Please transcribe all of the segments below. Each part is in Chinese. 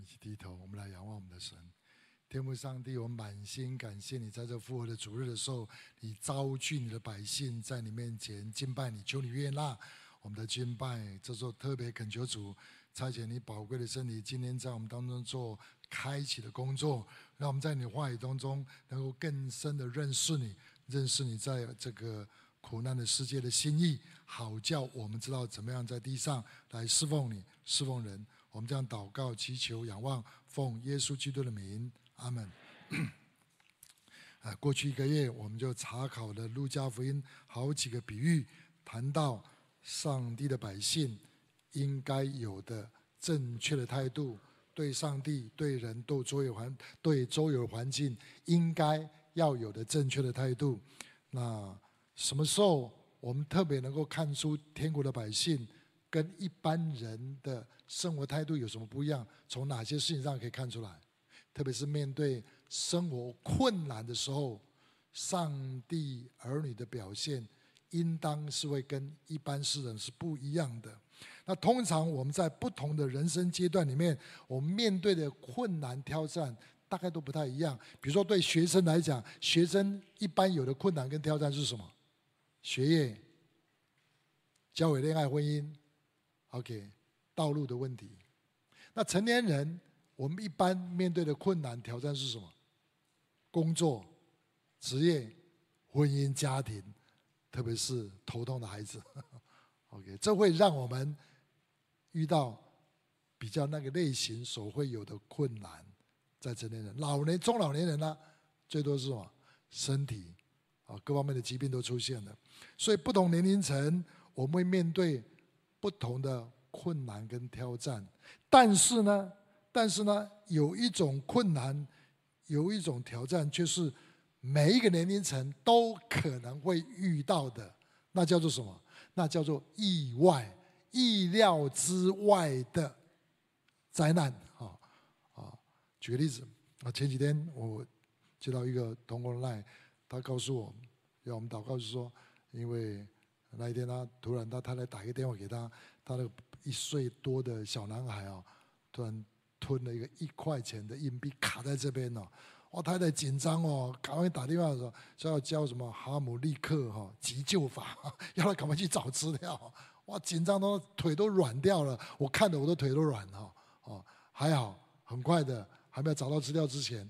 一起低头，我们来仰望我们的神。天父上帝，我满心感谢你，在这复活的主日的时候，你招聚你的百姓在你面前敬拜你，求你悦纳我们的敬拜。这时候特别恳求主差遣你宝贵的身体，今天在我们当中做开启的工作，让我们在你话语当中能够更深的认识你，认识你在这个苦难的世界的心意，好叫我们知道怎么样在地上来侍奉你，侍奉人。我们这样祷告、祈求、仰望，奉耶稣基督的名。阿门。啊，过去一个月，我们就查考了路加福音好几个比喻，谈到上帝的百姓应该有的正确的态度，对上帝、对人、对周围环、对周围环境应该要有的正确的态度。那什么时候我们特别能够看出天国的百姓跟一般人的生活态度有什么不一样？从哪些事情上可以看出来？特别是面对生活困难的时候，上帝儿女的表现，应当是会跟一般世人是不一样的。那通常我们在不同的人生阶段里面，我们面对的困难挑战大概都不太一样。比如说对学生来讲，学生一般有的困难跟挑战是什么？学业、交友、恋爱、婚姻，OK，道路的问题。那成年人。我们一般面对的困难挑战是什么？工作、职业、婚姻、家庭，特别是头痛的孩子。OK，这会让我们遇到比较那个类型所会有的困难，在成年人、老年、中老年人呢、最多是什么？身体啊，各方面的疾病都出现了。所以不同年龄层，我们会面对不同的困难跟挑战。但是呢，但是呢，有一种困难，有一种挑战，却是每一个年龄层都可能会遇到的，那叫做什么？那叫做意外、意料之外的灾难。啊啊！举个例子，啊，前几天我接到一个同工来他告诉我要我们祷告，就说，因为那一天他突然他太太打一个电话给他，他那个一岁多的小男孩啊，突然。吞了一个一块钱的硬币卡在这边呢，我太太紧张哦，赶快打电话说说要教什么哈姆立克哈急救法，要他赶快去找资料。哇，紧张到腿都软掉了，我看的我的腿都软了。哦，还好，很快的，还没有找到资料之前，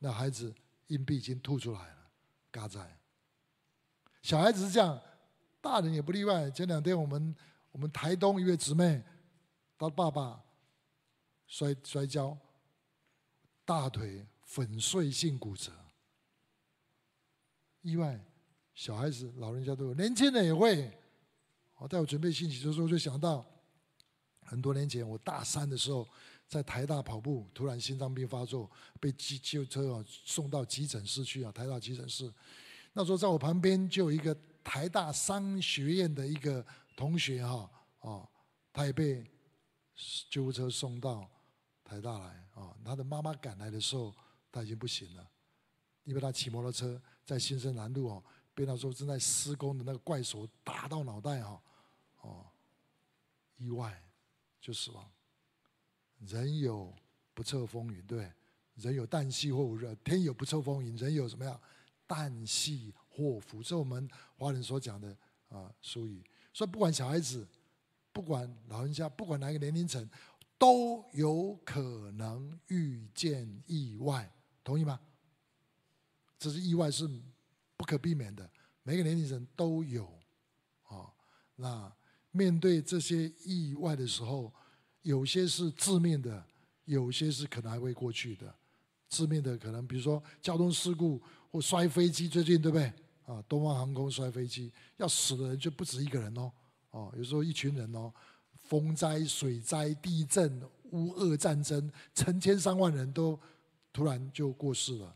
那孩子硬币已经吐出来了，嘎在。小孩子是这样，大人也不例外。前两天我们我们台东一位姊妹，她爸爸。摔摔跤，大腿粉碎性骨折，意外，小孩子、老人家都有，年轻人也会。我在我准备信息的时候，就想到很多年前，我大三的时候在台大跑步，突然心脏病发作，被急救车啊送到急诊室去啊，台大急诊室。那时候在我旁边就有一个台大商学院的一个同学哈，哦，他也被救护车送到。台大来啊！他的妈妈赶来的时候，他已经不行了，因为他骑摩托车在新生南路哦，被那时候正在施工的那个怪手打到脑袋哈，哦，意外就死亡。人有不测风云，对，人有旦夕祸福，天有不测风云，人有什么样？旦夕祸福，这是我们华人所讲的啊俗语。所以不管小孩子，不管老人家，不管哪个年龄层。都有可能遇见意外，同意吗？这是意外，是不可避免的。每个年龄层都有，啊，那面对这些意外的时候，有些是致命的，有些是可能还会过去的。致命的可能，比如说交通事故或摔飞机，最近对不对？啊，东方航空摔飞机，要死的人就不止一个人哦，哦，有时候一群人哦。风灾、水灾、地震、乌俄战争，成千上万人都突然就过世了。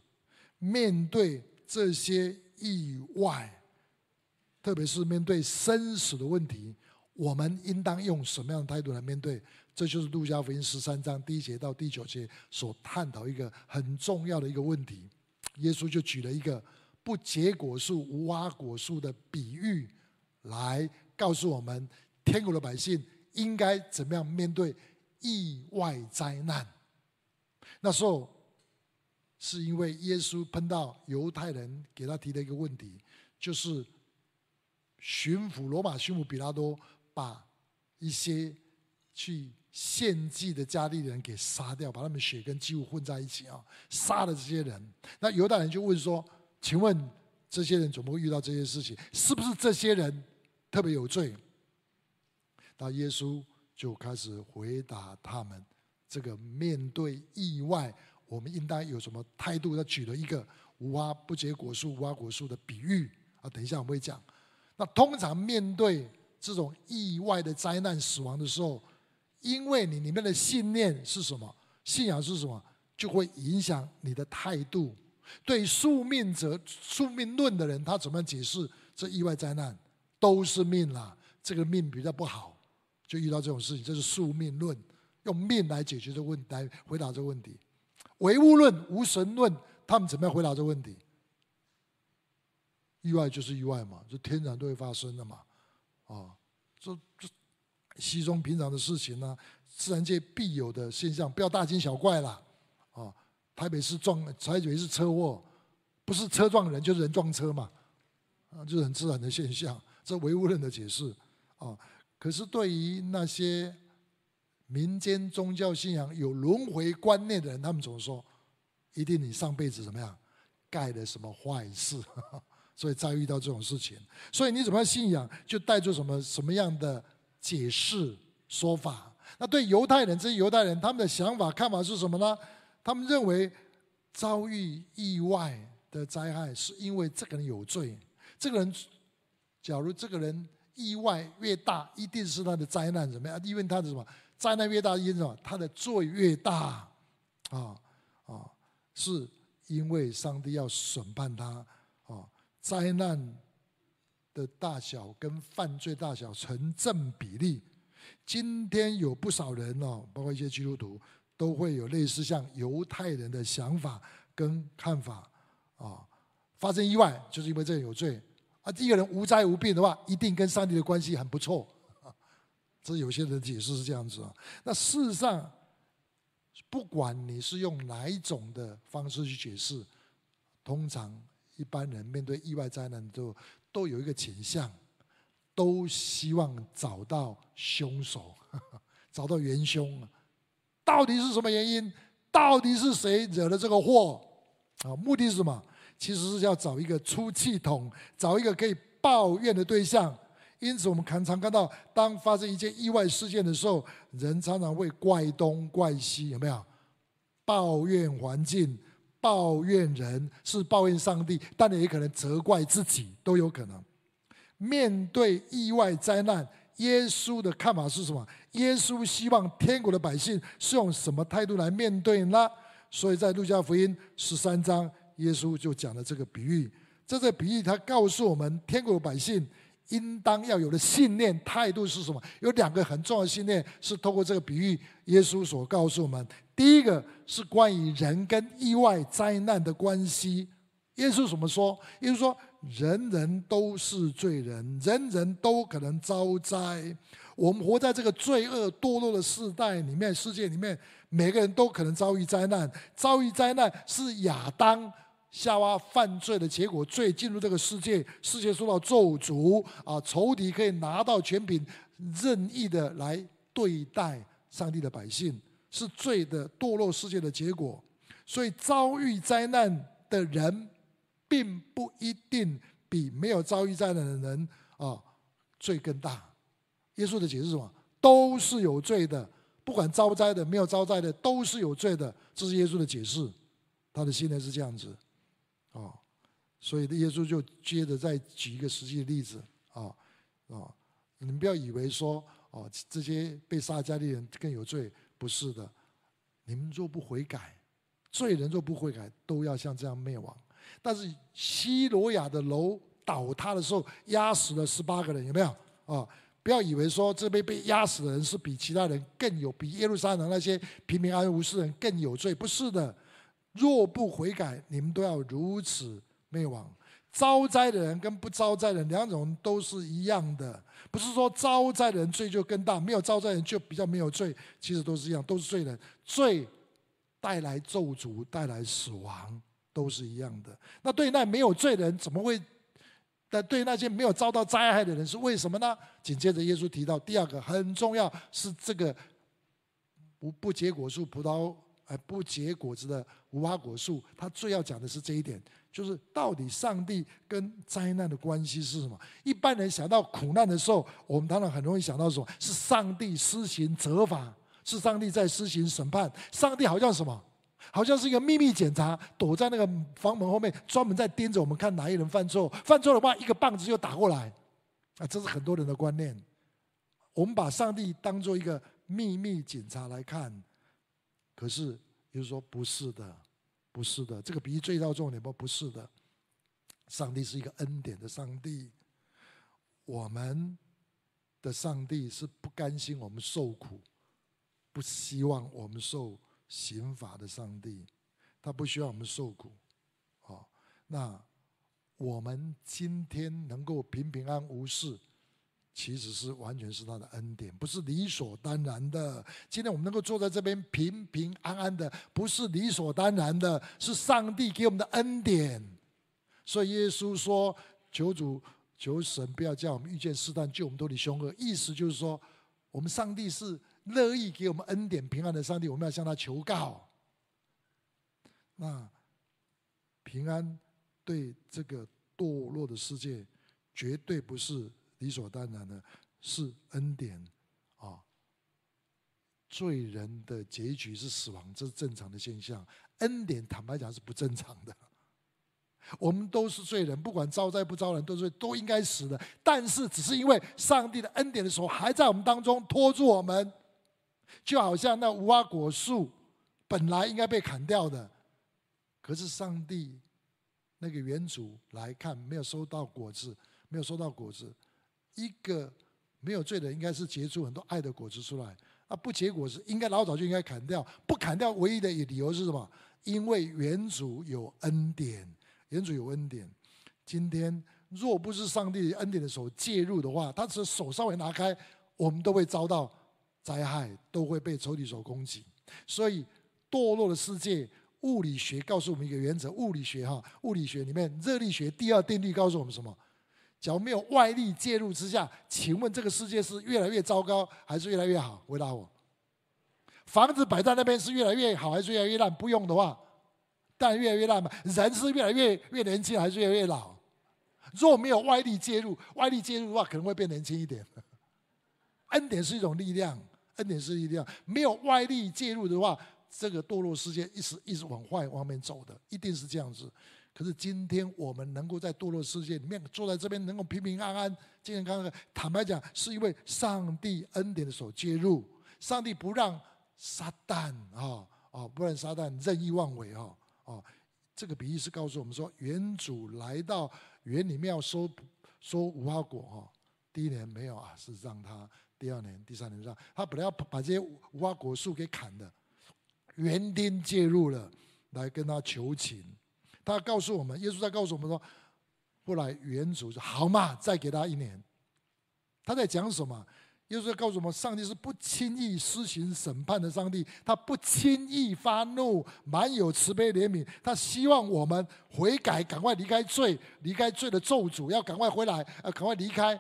面对这些意外，特别是面对生死的问题，我们应当用什么样的态度来面对？这就是路加福音十三章第一节到第九节所探讨一个很重要的一个问题。耶稣就举了一个不结果树、无花果树的比喻，来告诉我们天国的百姓。应该怎么样面对意外灾难？那时候是因为耶稣碰到犹太人给他提的一个问题，就是巡抚罗马巡抚比拉多把一些去献祭的加利利人给杀掉，把他们血跟祭物混在一起啊，杀了这些人。那犹太人就问说：“请问这些人怎么会遇到这些事情？是不是这些人特别有罪？”那耶稣就开始回答他们：“这个面对意外，我们应当有什么态度？”他举了一个无花不结果树、无花果树的比喻啊。等一下我会讲。那通常面对这种意外的灾难、死亡的时候，因为你里面的信念是什么，信仰是什么，就会影响你的态度。对宿命者、宿命论的人，他怎么解释这意外灾难？都是命啦，这个命比较不好，就遇到这种事情。这是宿命论，用命来解决这问，来回答这个问题。唯物论、无神论，他们怎么样回答这个问题？意外就是意外嘛，就天然都会发生的嘛，啊，这这。稀松平常的事情呢，自然界必有的现象，不要大惊小怪了。台北市撞，台北市车祸，不是车撞人就是人撞车嘛，啊，就是很自然的现象。这唯物论的解释啊，可是对于那些民间宗教信仰有轮回观念的人，他们怎么说？一定你上辈子怎么样，干了什么坏事，所以再遇到这种事情。所以你怎么样信仰，就带着什么什么样的。解释说法，那对犹太人，这些犹太人他们的想法看法是什么呢？他们认为遭遇意外的灾害是因为这个人有罪。这个人，假如这个人意外越大，一定是他的灾难怎么样？因为他的什么灾难越大，因为什么？他的罪越大啊啊！是因为上帝要审判他啊，灾难。的大小跟犯罪大小成正比例。今天有不少人哦，包括一些基督徒，都会有类似像犹太人的想法跟看法啊。发生意外就是因为这个有罪啊。一个人无灾无病的话，一定跟上帝的关系很不错。这有些人解释是这样子啊。那事实上，不管你是用哪一种的方式去解释，通常一般人面对意外灾难都。都有一个倾向，都希望找到凶手，找到元凶，到底是什么原因？到底是谁惹了这个祸？啊，目的是什么？其实是要找一个出气筒，找一个可以抱怨的对象。因此，我们常常看到，当发生一件意外事件的时候，人常常会怪东怪西，有没有？抱怨环境。抱怨人是抱怨上帝，但也可能责怪自己，都有可能。面对意外灾难，耶稣的看法是什么？耶稣希望天国的百姓是用什么态度来面对呢？所以在路加福音十三章，耶稣就讲了这个比喻。这个比喻，他告诉我们，天国的百姓应当要有的信念态度是什么？有两个很重要的信念，是透过这个比喻，耶稣所告诉我们。第一个是关于人跟意外灾难的关系。耶稣怎么说？耶稣说：“人人都是罪人，人人都可能遭灾。我们活在这个罪恶堕落的世代里面，世界里面，每个人都可能遭遇灾难。遭遇灾难是亚当夏娃犯罪的结果，罪进入这个世界，世界受到咒诅啊，仇敌可以拿到权柄，任意的来对待上帝的百姓。”是罪的堕落世界的结果，所以遭遇灾难的人，并不一定比没有遭遇灾难的人啊罪更大。耶稣的解释是什么？都是有罪的，不管遭灾的、没有遭灾的，都是有罪的。这是耶稣的解释，他的信念是这样子啊。所以耶稣就接着再举一个实际的例子啊啊，你们不要以为说哦，这些被杀加利利人更有罪。不是的，你们若不悔改，罪人若不悔改，都要像这样灭亡。但是西罗亚的楼倒塌的时候，压死了十八个人，有没有？啊，不要以为说这边被压死的人是比其他人更有，比耶路撒冷那些平平安安无事人更有罪。不是的，若不悔改，你们都要如此灭亡。遭灾的人跟不遭灾的人两种都是一样的，不是说遭灾的人罪就更大，没有遭灾人就比较没有罪，其实都是一样，都是罪人。罪带来咒诅、带来死亡，都是一样的。那对那没有罪的人，怎么会？但对那些没有遭到灾害的人，是为什么呢？紧接着，耶稣提到第二个很重要，是这个不不结果树葡萄，呃，不结果子的无花果树。他最要讲的是这一点，就是到底上帝跟灾难的关系是什么？一般人想到苦难的时候，我们当然很容易想到什么？是上帝施行责罚，是上帝在施行审判。上帝好像什么？好像是一个秘密检查，躲在那个房门后面，专门在盯着我们看哪一人犯错。犯错的话，一个棒子就打过来。啊，这是很多人的观念。我们把上帝当做一个秘密检查来看，可是，就是说不是的，不是的。这个比喻最大重点不不是的。上帝是一个恩典的上帝，我们的上帝是不甘心我们受苦，不希望我们受。刑罚的上帝，他不需要我们受苦，好，那我们今天能够平平安无事，其实是完全是他的恩典，不是理所当然的。今天我们能够坐在这边平平安安的，不是理所当然的，是上帝给我们的恩典。所以耶稣说：“求主，求神不要叫我们遇见试探，救我们脱离凶恶。”意思就是说，我们上帝是。乐意给我们恩典平安的上帝，我们要向他求告。那平安对这个堕落的世界，绝对不是理所当然的，是恩典啊！罪人的结局是死亡，这是正常的现象。恩典坦白讲是不正常的。我们都是罪人，不管招灾不招人，都是都应该死的。但是只是因为上帝的恩典的时候还在我们当中托住我们。就好像那无花果树本来应该被砍掉的，可是上帝那个园主来看，没有收到果子，没有收到果子。一个没有罪的，应该是结出很多爱的果子出来。啊，不结果子，应该老早就应该砍掉。不砍掉，唯一的理由是什么？因为园主有恩典，园主有恩典。今天若不是上帝恩典的手介入的话，他只手稍微拿开，我们都会遭到。灾害都会被仇敌所攻击，所以堕落的世界，物理学告诉我们一个原则：物理学哈，物理学里面热力学第二定律告诉我们什么？假如没有外力介入之下，请问这个世界是越来越糟糕还是越来越好？回答我。房子摆在那边是越来越好还是越来越烂？不用的话，当然越来越烂嘛。人是越来越越年轻还是越来越老？若没有外力介入，外力介入的话，可能会变年轻一点。恩典是一种力量。恩典是一定要，没有外力介入的话，这个堕落世界一直一直往坏方面走的，一定是这样子。可是今天我们能够在堕落世界里面坐在这边，能够平平安安、健健康康，坦白讲，是因为上帝恩典的手介入，上帝不让撒旦啊啊，不让撒旦任意妄为啊啊。这个比喻是告诉我们说，原主来到园里面要收收无花果哈，第一年没有啊，是让他。第二年、第三年上，他本来要把这些无花果树给砍的，园丁介入了，来跟他求情。他告诉我们，耶稣在告诉我们说，后来园主说：“好嘛，再给他一年。”他在讲什么？耶稣在告诉我们，上帝是不轻易施行审判的上帝，他不轻易发怒，满有慈悲怜悯。他希望我们悔改，赶快离开罪，离开罪的咒诅，要赶快回来，呃，赶快离开。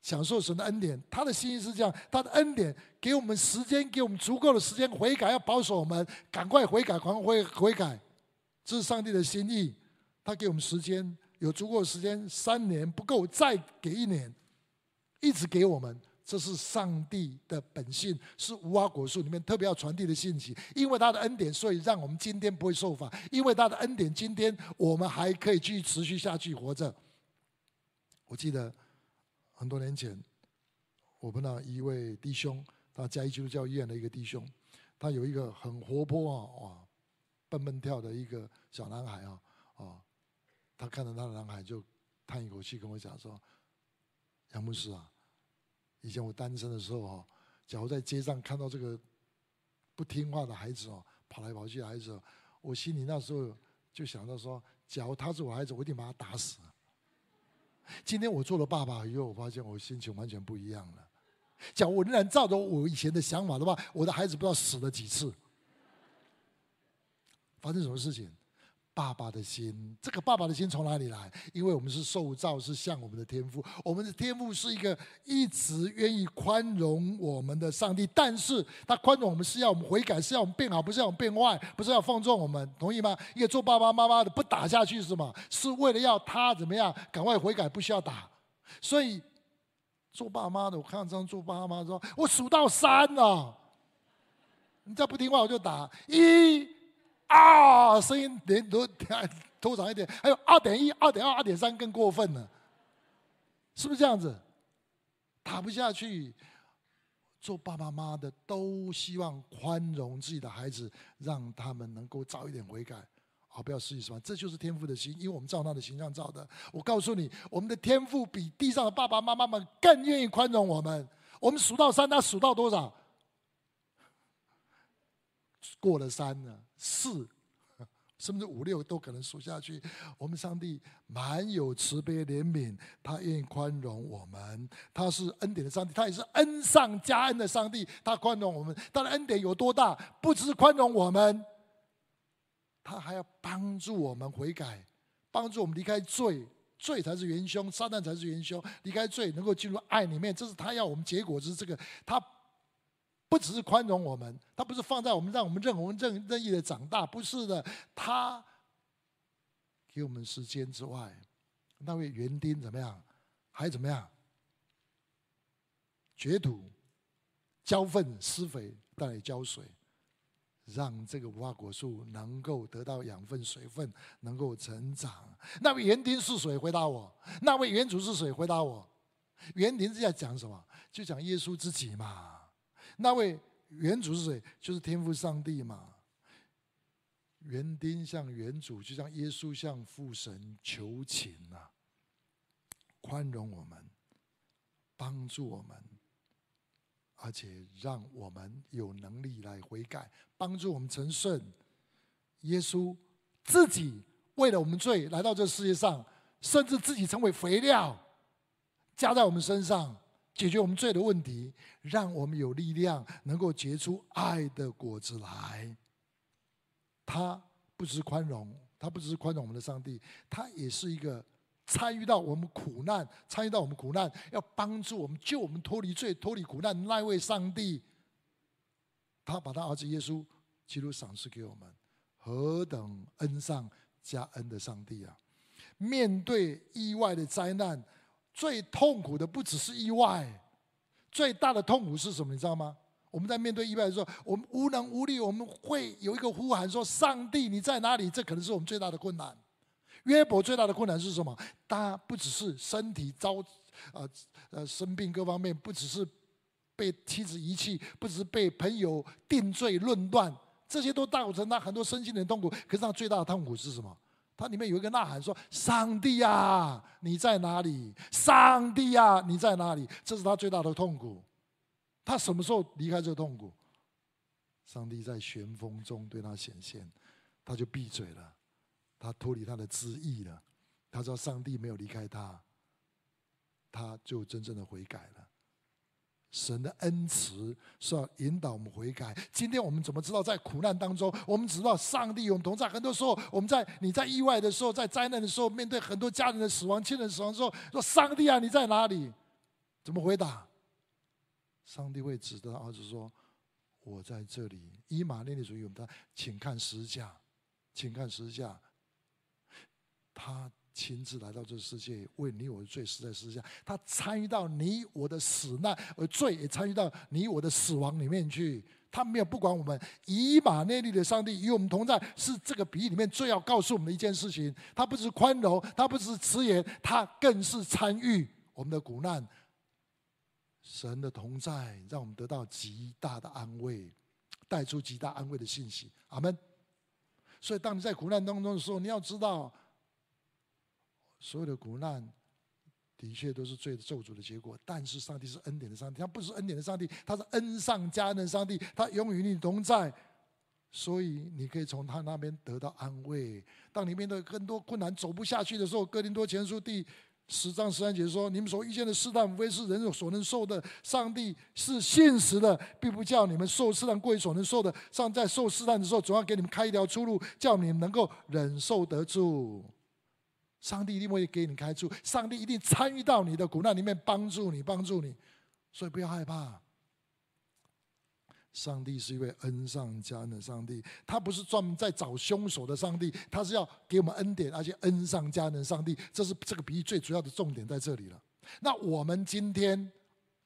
享受神的恩典，他的心意是这样，他的恩典给我们时间，给我们足够的时间悔改，要保守我们，赶快悔改，赶快悔悔改，这是上帝的心意。他给我们时间，有足够的时间，三年不够，再给一年，一直给我们，这是上帝的本性，是无花果树里面特别要传递的信息。因为他的恩典，所以让我们今天不会受罚；因为他的恩典，今天我们还可以继续持续下去活着。我记得。很多年前，我们那一位弟兄，他嘉义基督教医院的一个弟兄，他有一个很活泼啊，哇，蹦蹦跳的一个小男孩啊，啊，他看到他的男孩就叹一口气跟我讲说：“杨牧师啊，以前我单身的时候哈，假如在街上看到这个不听话的孩子哦，跑来跑去的孩子，我心里那时候就想到说，假如他是我孩子，我一定把他打死。”今天我做了爸爸以后，我发现我心情完全不一样了。讲我仍然照着我以前的想法的话，我的孩子不知道死了几次。发生什么事情？爸爸的心，这个爸爸的心从哪里来？因为我们是受造，是像我们的天赋。我们的天赋是一个一直愿意宽容我们的上帝，但是他宽容我们是要我们悔改，是要我们变好，不是要我们变坏，不是要放纵我们，同意吗？一个做爸爸妈妈的不打下去是什么？是为了要他怎么样？赶快悔改，不需要打。所以做爸妈的，我看到这样做爸妈说：“我数到三了，你再不听话我就打一。”啊，声音连都 拖长一点，还有二点一、二点二、二点三更过分了，是不是这样子？打不下去，做爸爸妈妈的都希望宽容自己的孩子，让他们能够早一点悔改，好，不要失去什么？这就是天父的心，因为我们照他的形象造的。我告诉你，我们的天赋比地上的爸爸妈妈们更愿意宽容我们。我们数到三，他数到多少？过了三了，四，甚至五六都可能数下去。我们上帝满有慈悲怜悯，他愿意宽容我们。他是恩典的上帝，他也是恩上加恩的上帝。他宽容我们，他的恩典有多大？不只是宽容我们，他还要帮助我们悔改，帮助我们离开罪。罪才是元凶，撒旦才是元凶。离开罪，能够进入爱里面，这是他要我们结果是这个他。只是宽容我们，他不是放在我们让我们任我们任任意的长大，不是的，他给我们时间之外，那位园丁怎么样？还怎么样？掘土、浇粪、施肥，带来浇水，让这个无花果树能够得到养分、水分，能够成长。那位园丁是谁？回答我。那位园主是谁？回答我。园丁是在讲什么？就讲耶稣自己嘛。那位园主是谁？就是天父上帝嘛。园丁向园主，就像耶稣向父神求情啊，宽容我们，帮助我们，而且让我们有能力来悔改，帮助我们成圣。耶稣自己为了我们罪来到这世界上，甚至自己成为肥料，加在我们身上。解决我们罪的问题，让我们有力量能够结出爱的果子来。他不只是宽容，他不只是宽容我们的上帝，他也是一个参与到我们苦难、参与到我们苦难，要帮助我们、救我们脱离罪、脱离苦难的那位上帝。他把他儿子耶稣基督赏赐给我们，何等恩上加恩的上帝啊！面对意外的灾难。最痛苦的不只是意外，最大的痛苦是什么？你知道吗？我们在面对意外的时候，我们无能无力，我们会有一个呼喊说：“上帝，你在哪里？”这可能是我们最大的困难。约伯最大的困难是什么？他不只是身体遭呃呃生病，各方面不只是被妻子遗弃，不只是被朋友定罪论断，这些都造成他很多身心的痛苦。可是他最大的痛苦是什么？它里面有一个呐喊说：“上帝呀，你在哪里？上帝呀，你在哪里？”这是他最大的痛苦。他什么时候离开这个痛苦？上帝在旋风中对他显现，他就闭嘴了，他脱离他的旨意了。他知道上帝没有离开他，他就真正的悔改了。神的恩慈是要引导我们悔改。今天我们怎么知道在苦难当中，我们知道上帝与我们同在。很多时候，我们在你在意外的时候，在灾难的时候，面对很多家人的死亡、亲人死亡的时候，说：“上帝啊，你在哪里？”怎么回答？上帝会指着儿子说：“我在这里。”以马内利主义，我们他，请看十架，请看十架，他。亲自来到这个世界，为你我的罪死在十字架。他参与到你我的死难，而罪也参与到你我的死亡里面去。他没有不管我们。以马内利的上帝与我们同在，是这个比喻里面最要告诉我们的一件事情。他不只是宽容，他不只是慈颜，他更是参与我们的苦难。神的同在，让我们得到极大的安慰，带出极大安慰的信息。阿门。所以，当你在苦难当中的时候，你要知道。所有的苦难，的确都是罪的咒诅的结果。但是上帝是恩典的上帝，他不是恩典的上帝，他是恩上加恩的上帝，他永远与你同在。所以你可以从他那边得到安慰。当你面对更多困难走不下去的时候，哥林多前书第十章十三节说：“你们所遇见的试探，无非是人所能受的。上帝是信实的，并不叫你们受试探过于所能受的。上帝在受试探的时候，总要给你们开一条出路，叫你们能够忍受得住。上帝一定会给你开出，上帝一定参与到你的苦难里面，帮助你，帮助你。所以不要害怕。”上帝是一位恩上加恩的上帝，他不是专门在找凶手的上帝，他是要给我们恩典，而且恩上加恩的上帝。这是这个比喻最主要的重点在这里了。那我们今天，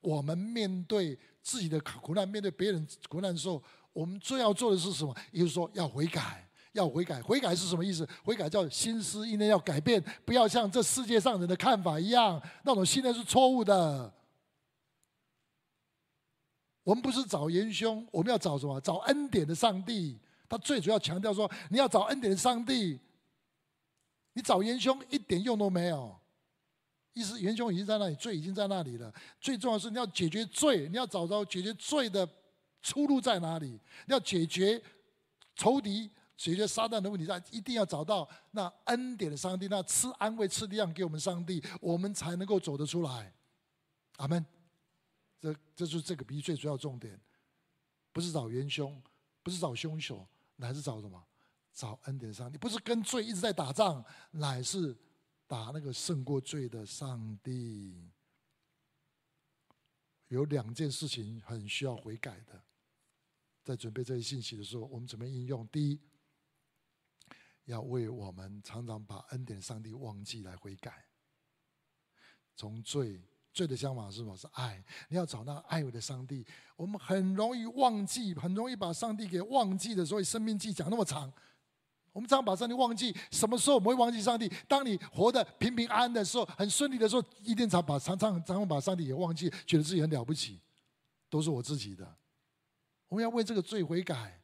我们面对自己的苦难，面对别人苦难的时候，我们最要做的是什么？也就是说，要悔改，要悔改。悔改是什么意思？悔改叫心思意念要改变，不要像这世界上人的看法一样，那种信念是错误的。我们不是找元凶，我们要找什么？找恩典的上帝。他最主要强调说，你要找恩典的上帝。你找元凶一点用都没有。意思元凶已经在那里，罪已经在那里了。最重要是你要解决罪，你要找到解决罪的出路在哪里？你要解决仇敌、解决撒旦的问题，在一定要找到那恩典的上帝，那赐安慰、赐力量给我们上帝，我们才能够走得出来。阿门。这这是这个比最主要重点，不是找元凶，不是找凶手，乃是找什么？找恩典上帝。不是跟罪一直在打仗，乃是打那个胜过罪的上帝。有两件事情很需要悔改的，在准备这些信息的时候，我们怎么应用？第一，要为我们常常把恩典上帝忘记来悔改，从罪。罪的相反是什么？是爱。你要找那爱我的上帝。我们很容易忘记，很容易把上帝给忘记的。所以生命记讲那么长，我们常常把上帝忘记。什么时候我们会忘记上帝？当你活得平平安安的时候，很顺利的时候，一定常把常常常常把上帝给忘记，觉得自己很了不起，都是我自己的。我们要为这个罪悔改。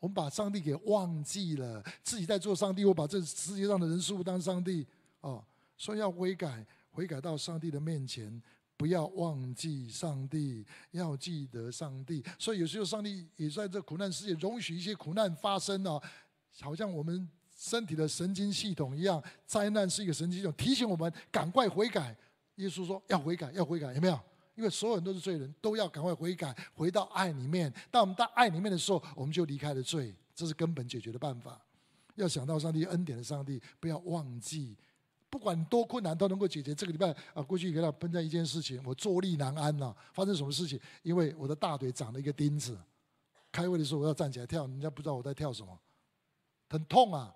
我们把上帝给忘记了，自己在做上帝，我把这世界上的人事物当上帝哦，所以要悔改。悔改到上帝的面前，不要忘记上帝，要记得上帝。所以有时候上帝也在这苦难世界容许一些苦难发生哦，好像我们身体的神经系统一样，灾难是一个神经系统，提醒我们赶快悔改。耶稣说要悔改，要悔改，有没有？因为所有人都是罪人，都要赶快悔改，回到爱里面。当我们到爱里面的时候，我们就离开了罪，这是根本解决的办法。要想到上帝恩典的上帝，不要忘记。不管多困难都能够解决。这个礼拜啊，过去给他碰到一件事情，我坐立难安呐。发生什么事情？因为我的大腿长了一个钉子。开会的时候我要站起来跳，人家不知道我在跳什么，很痛啊。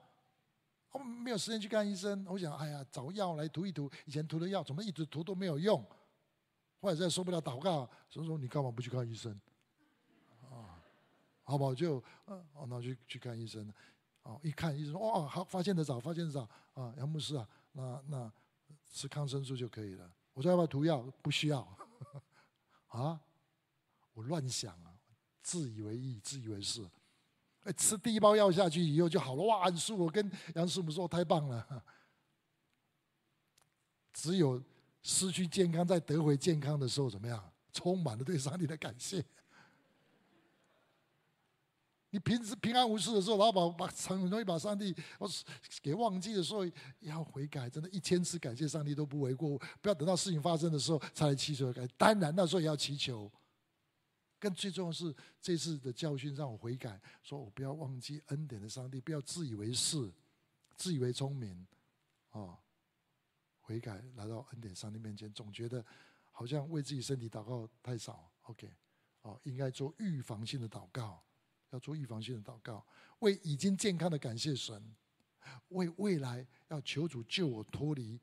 我没有时间去看医生，我想，哎呀，找药来涂一涂。以前涂的药怎么一直涂都没有用？或者再受不了祷告，所以说你干嘛不去看医生？啊，好不好就嗯，那就去看医生。哦，一看医生说，哦，好，发现得早，发现得早啊，杨牧师啊。那那吃抗生素就可以了。我说要不要涂药？不需要。啊，我乱想啊，自以为意，自以为是。哎，吃第一包药下去以后就好了。哇，很舒服。我跟杨师傅说太棒了。只有失去健康，在得回健康的时候，怎么样？充满了对上帝的感谢。你平时平安无事的时候，然后把把很容易把上帝我给忘记的时候，要悔改，真的，一千次感谢上帝都不为过。不要等到事情发生的时候才来祈求改。当然那时候也要祈求。更最重要的是这次的教训让我悔改，说我不要忘记恩典的上帝，不要自以为是、自以为聪明，啊，悔改来到恩典上帝面前，总觉得好像为自己身体祷告太少。OK，哦，应该做预防性的祷告。要做预防性的祷告，为已经健康的感谢神，为未来要求主救我脱离，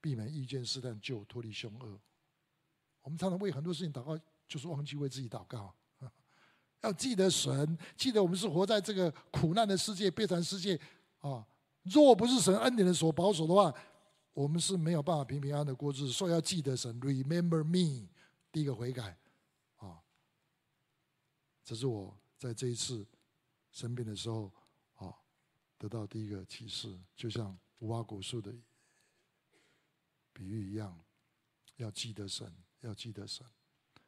避免遇见试探，救我脱离凶恶。我们常常为很多事情祷告，就是忘记为自己祷告。要记得神，记得我们是活在这个苦难的世界、悲惨世界啊！若不是神恩典的所保守的话，我们是没有办法平平安安的过日子。所以要记得神，Remember me，第一个悔改。啊这是我在这一次生病的时候啊，得到第一个启示，就像无花果树的比喻一样，要记得神，要记得神。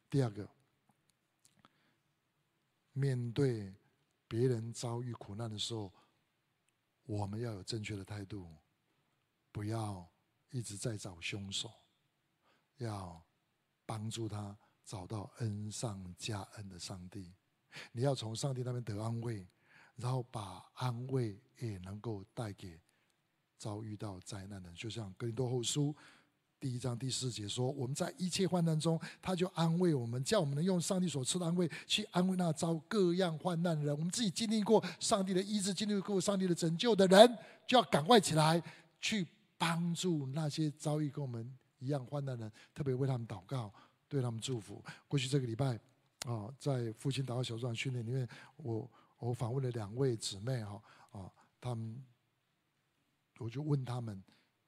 第二个，面对别人遭遇苦难的时候，我们要有正确的态度。不要一直在找凶手，要帮助他找到恩上加恩的上帝。你要从上帝那边得安慰，然后把安慰也能够带给遭遇到灾难的人。就像哥林多后书第一章第四节说：“我们在一切患难中，他就安慰我们，叫我们能用上帝所赐的安慰去安慰那遭各样患难的人。我们自己经历过上帝的医治，经历过上帝的拯救的人，就要赶快起来去帮助那些遭遇跟我们一样患难的人，特别为他们祷告，对他们祝福。过去这个礼拜。”啊，在复兴祷告小组长训练里面，我我访问了两位姊妹哈啊，他们我就问他们，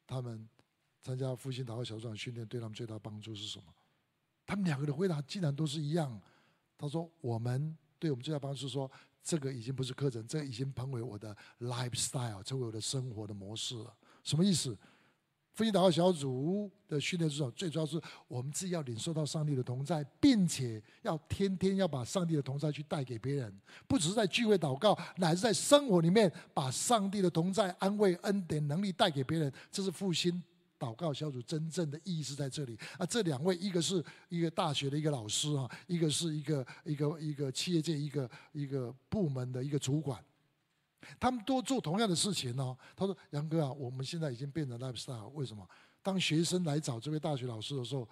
他们参加复兴祷告小组长训练对他们最大帮助是什么？他们两个的回答竟然都是一样。他说：“我们对我们最大帮助是说，这个已经不是课程，这已经成为我的 lifestyle，成为我的生活的模式了。什么意思？”复兴祷告小组的训练之中，最主要是我们自己要领受到上帝的同在，并且要天天要把上帝的同在去带给别人，不只是在聚会祷告，乃是在生活里面把上帝的同在、安慰、恩典、能力带给别人。这是复兴祷告小组真正的意义是在这里。啊，这两位，一个是一个大学的一个老师啊，一个是一个一个一个企业界一个一个部门的一个主管。他们都做同样的事情哦。他说：“杨哥啊，我们现在已经变成 lifestyle，为什么？当学生来找这位大学老师的时候，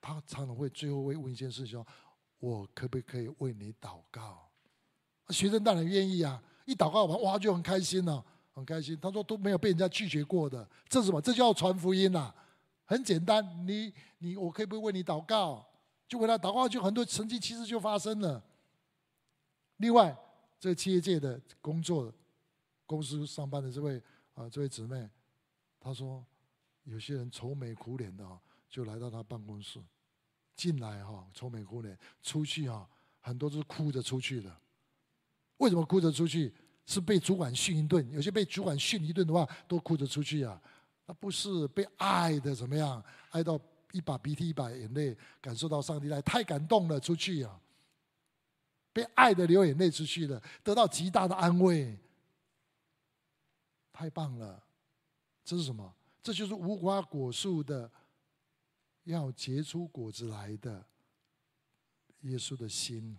他常常会最后会问一件事情：说我可不可以为你祷告？学生当然愿意啊！一祷告完，哇，就很开心了，很开心。他说都没有被人家拒绝过的，这是什么？这叫传福音呐！很简单，你你我可以不为你祷告？就为他祷告，就很多神迹其实就发生了。另外。”这个企业界的工作公司上班的这位啊，这位姊妹，她说，有些人愁眉苦脸的啊，就来到他办公室，进来哈愁眉苦脸，出去啊很多都是哭着出去的。为什么哭着出去？是被主管训一顿，有些被主管训一顿的话，都哭着出去啊。那不是被爱的怎么样？爱到一把鼻涕一把眼泪，感受到上帝来，太感动了，出去啊。被爱的流眼泪出去了，得到极大的安慰，太棒了！这是什么？这就是无花果树的要结出果子来的耶稣的心。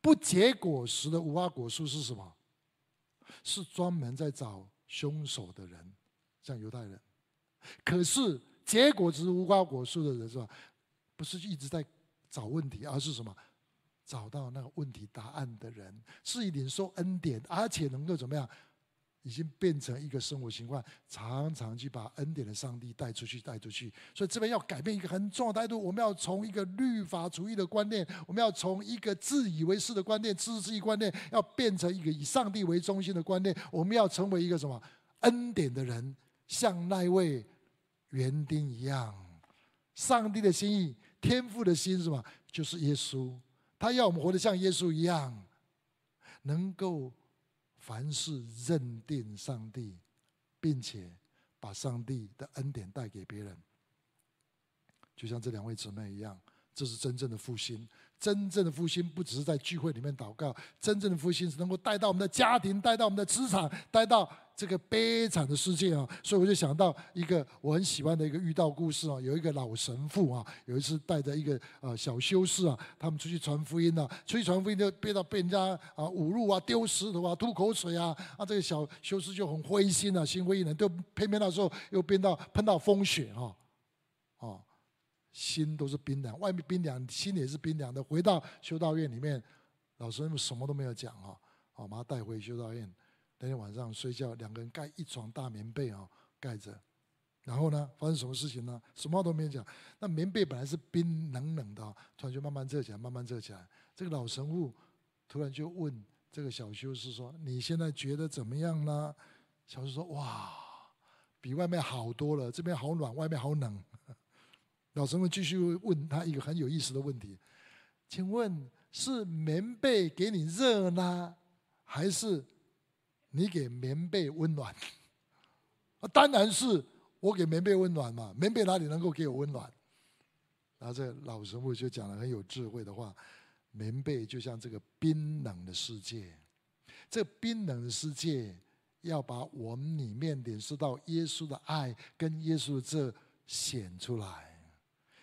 不结果实的无花果树是什么？是专门在找凶手的人，像犹太人。可是结果是无花果树的人是吧？不是一直在找问题，而是什么？找到那个问题答案的人，是以领受恩典，而且能够怎么样？已经变成一个生活习惯，常常去把恩典的上帝带出去，带出去。所以这边要改变一个很重要的态度，我们要从一个律法主义的观念，我们要从一个自以为是的观念、自私自利观念，要变成一个以上帝为中心的观念。我们要成为一个什么恩典的人，像那位园丁一样。上帝的心意、天父的心是什么？就是耶稣。他要我们活得像耶稣一样，能够凡事认定上帝，并且把上帝的恩典带给别人，就像这两位姊妹一样，这是真正的复兴。真正的复兴不只是在聚会里面祷告，真正的复兴是能够带到我们的家庭，带到我们的职场，带到这个悲惨的世界啊！所以我就想到一个我很喜欢的一个遇到故事啊，有一个老神父啊，有一次带着一个呃小修士啊，他们出去传福音呢，出去传福音就被到被人家啊侮辱啊、丢石头啊、吐口水啊，啊这个小修士就很灰心啊，心灰意冷，就偏偏那时候又变到碰到风雪哈，哦。心都是冰凉，外面冰凉，心也是冰凉的。回到修道院里面，老师们什么都没有讲哈，好把他带回修道院。那天晚上睡觉，两个人盖一床大棉被啊，盖着。然后呢，发生什么事情呢？什么话都没讲。那棉被本来是冰冷冷的，突然就慢慢热起来，慢慢热起来。这个老神父突然就问这个小修士说：“你现在觉得怎么样呢？”小修士说：“哇，比外面好多了，这边好暖，外面好冷。”老神父继续问他一个很有意思的问题：“请问是棉被给你热呢，还是你给棉被温暖？” 啊，当然是我给棉被温暖嘛，棉被哪里能够给我温暖？然后这老神父就讲了很有智慧的话：“棉被就像这个冰冷的世界，这冰冷的世界要把我们里面领受到耶稣的爱跟耶稣的这显出来。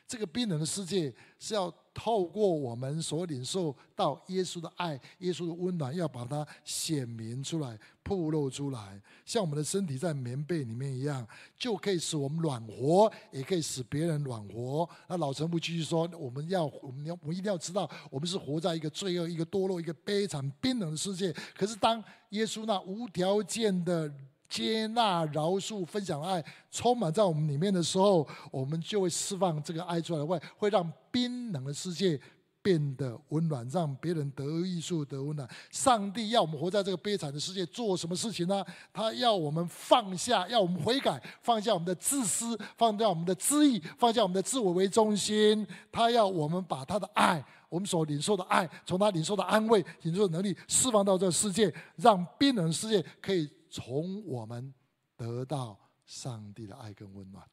这个冰冷的世界是要透过我们所领受到耶稣的爱、耶稣的温暖，要把它显明出来、暴露出来，像我们的身体在棉被里面一样，就可以使我们暖和，也可以使别人暖和。那老陈父继续说：“我们要，我们要，我们一定要知道，我们是活在一个罪恶、一个堕落、一个悲惨、冰冷的世界。可是当耶稣那无条件的……”接纳、饶恕、分享爱，充满在我们里面的时候，我们就会释放这个爱出来，会会让冰冷的世界变得温暖，让别人得益处、得温暖。上帝要我们活在这个悲惨的世界，做什么事情呢？他要我们放下，要我们悔改，放下我们的自私，放下我们的恣意，放下我们的自我为中心。他要我们把他的爱，我们所领受的爱，从他领受的安慰、领受的能力，释放到这个世界，让冰冷的世界可以。从我们得到上帝的爱跟温暖，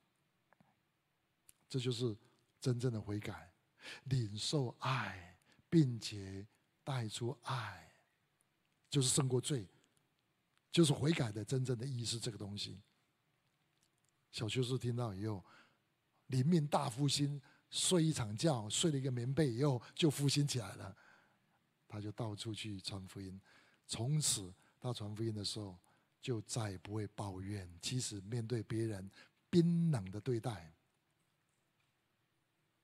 这就是真正的悔改，领受爱，并且带出爱，就是胜过罪，就是悔改的真正的意思。这个东西，小修士听到以后，灵命大复兴，睡一场觉，睡了一个棉被以后，就复兴起来了。他就到处去传福音，从此他传福音的时候。就再也不会抱怨，即使面对别人冰冷的对待，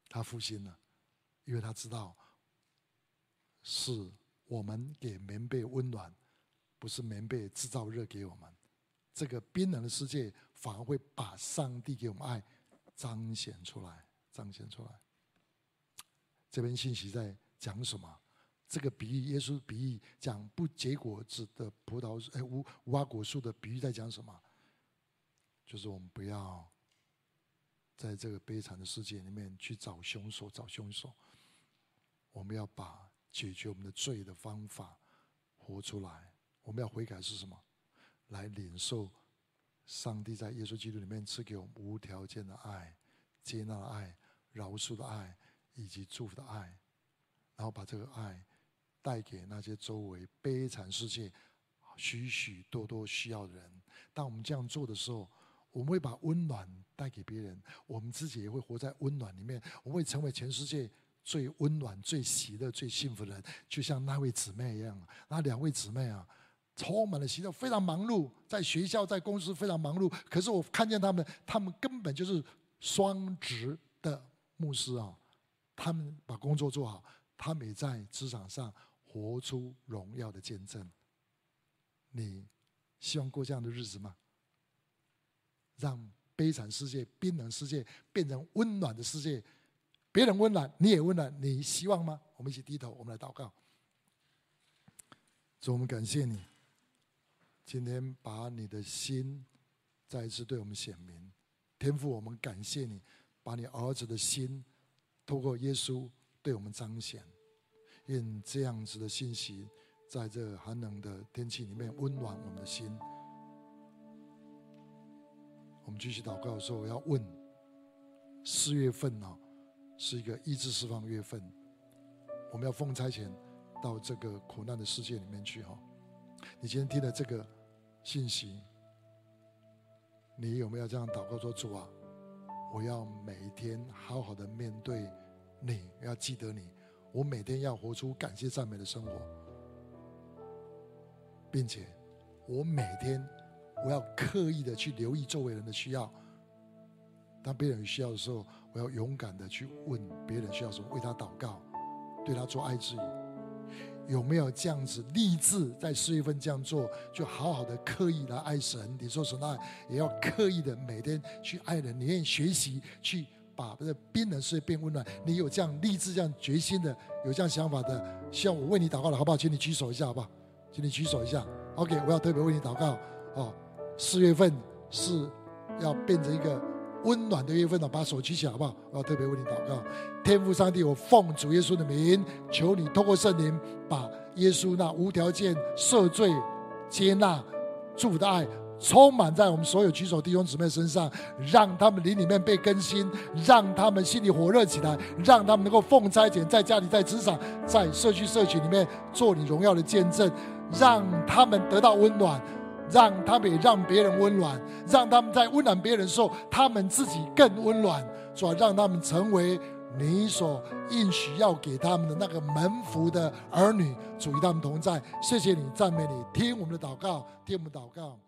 他复兴了，因为他知道是我们给棉被温暖，不是棉被制造热给我们。这个冰冷的世界反而会把上帝给我们爱彰显出来，彰显出来。这篇信息在讲什么？这个比喻，耶稣比喻讲不结果子的葡萄树，哎，无无花果树的比喻在讲什么？就是我们不要在这个悲惨的世界里面去找凶手，找凶手。我们要把解决我们的罪的方法活出来。我们要悔改是什么？来领受上帝在耶稣基督里面赐给我们无条件的爱、接纳的爱、饶恕的爱以及祝福的爱，然后把这个爱。带给那些周围悲惨世界许许多多需要的人。当我们这样做的时候，我们会把温暖带给别人，我们自己也会活在温暖里面。我们会成为全世界最温暖、最喜乐、最幸福的人，就像那位姊妹一样。那两位姊妹啊，充满了喜乐，非常忙碌，在学校、在公司非常忙碌。可是我看见他们，他们根本就是双职的牧师啊。他们把工作做好，他们也在职场上。活出荣耀的见证，你希望过这样的日子吗？让悲惨世界、冰冷世界变成温暖的世界，别人温暖，你也温暖，你希望吗？我们一起低头，我们来祷告。主，我们感谢你，今天把你的心再一次对我们显明。天父，我们感谢你，把你儿子的心透过耶稣对我们彰显。愿这样子的信息，在这寒冷的天气里面温暖我们的心。我们继续祷告的时候，我要问：四月份呢，是一个医治释放月份，我们要奉差遣到这个苦难的世界里面去哈。你今天听了这个信息，你有没有这样祷告说：主啊，我要每一天好好的面对你，要记得你。我每天要活出感谢赞美的生活，并且我每天我要刻意的去留意周围人的需要。当别人有需要的时候，我要勇敢的去问别人需要什么，为他祷告，对他做爱之语。有没有这样子立志在四月份这样做，就好好的刻意来爱神？你说神爱，也要刻意的每天去爱人，你愿意学习去。把这冰冷世界变温暖，你有这样立志、这样决心的，有这样想法的，希望我为你祷告了，好不好？请你举手一下，好不好？请你举手一下。OK，我要特别为你祷告。哦，四月份是要变成一个温暖的月份了，把手举起来，好不好？我要特别为你祷告。天父上帝，我奉主耶稣的名，求你透过圣灵，把耶稣那无条件赦罪、接纳、祝福的爱。充满在我们所有举手弟兄姊妹身上，让他们灵里面被更新，让他们心里火热起来，让他们能够奉差遣，在家里、在职场、在社区、社群里面做你荣耀的见证，让他们得到温暖，让他们也让别人温暖，让他们在温暖别人的时候，他们自己更温暖，主啊，让他们成为你所应许要给他们的那个门福的儿女，主与他们同在。谢谢你，赞美你，听我们的祷告，听我们祷告。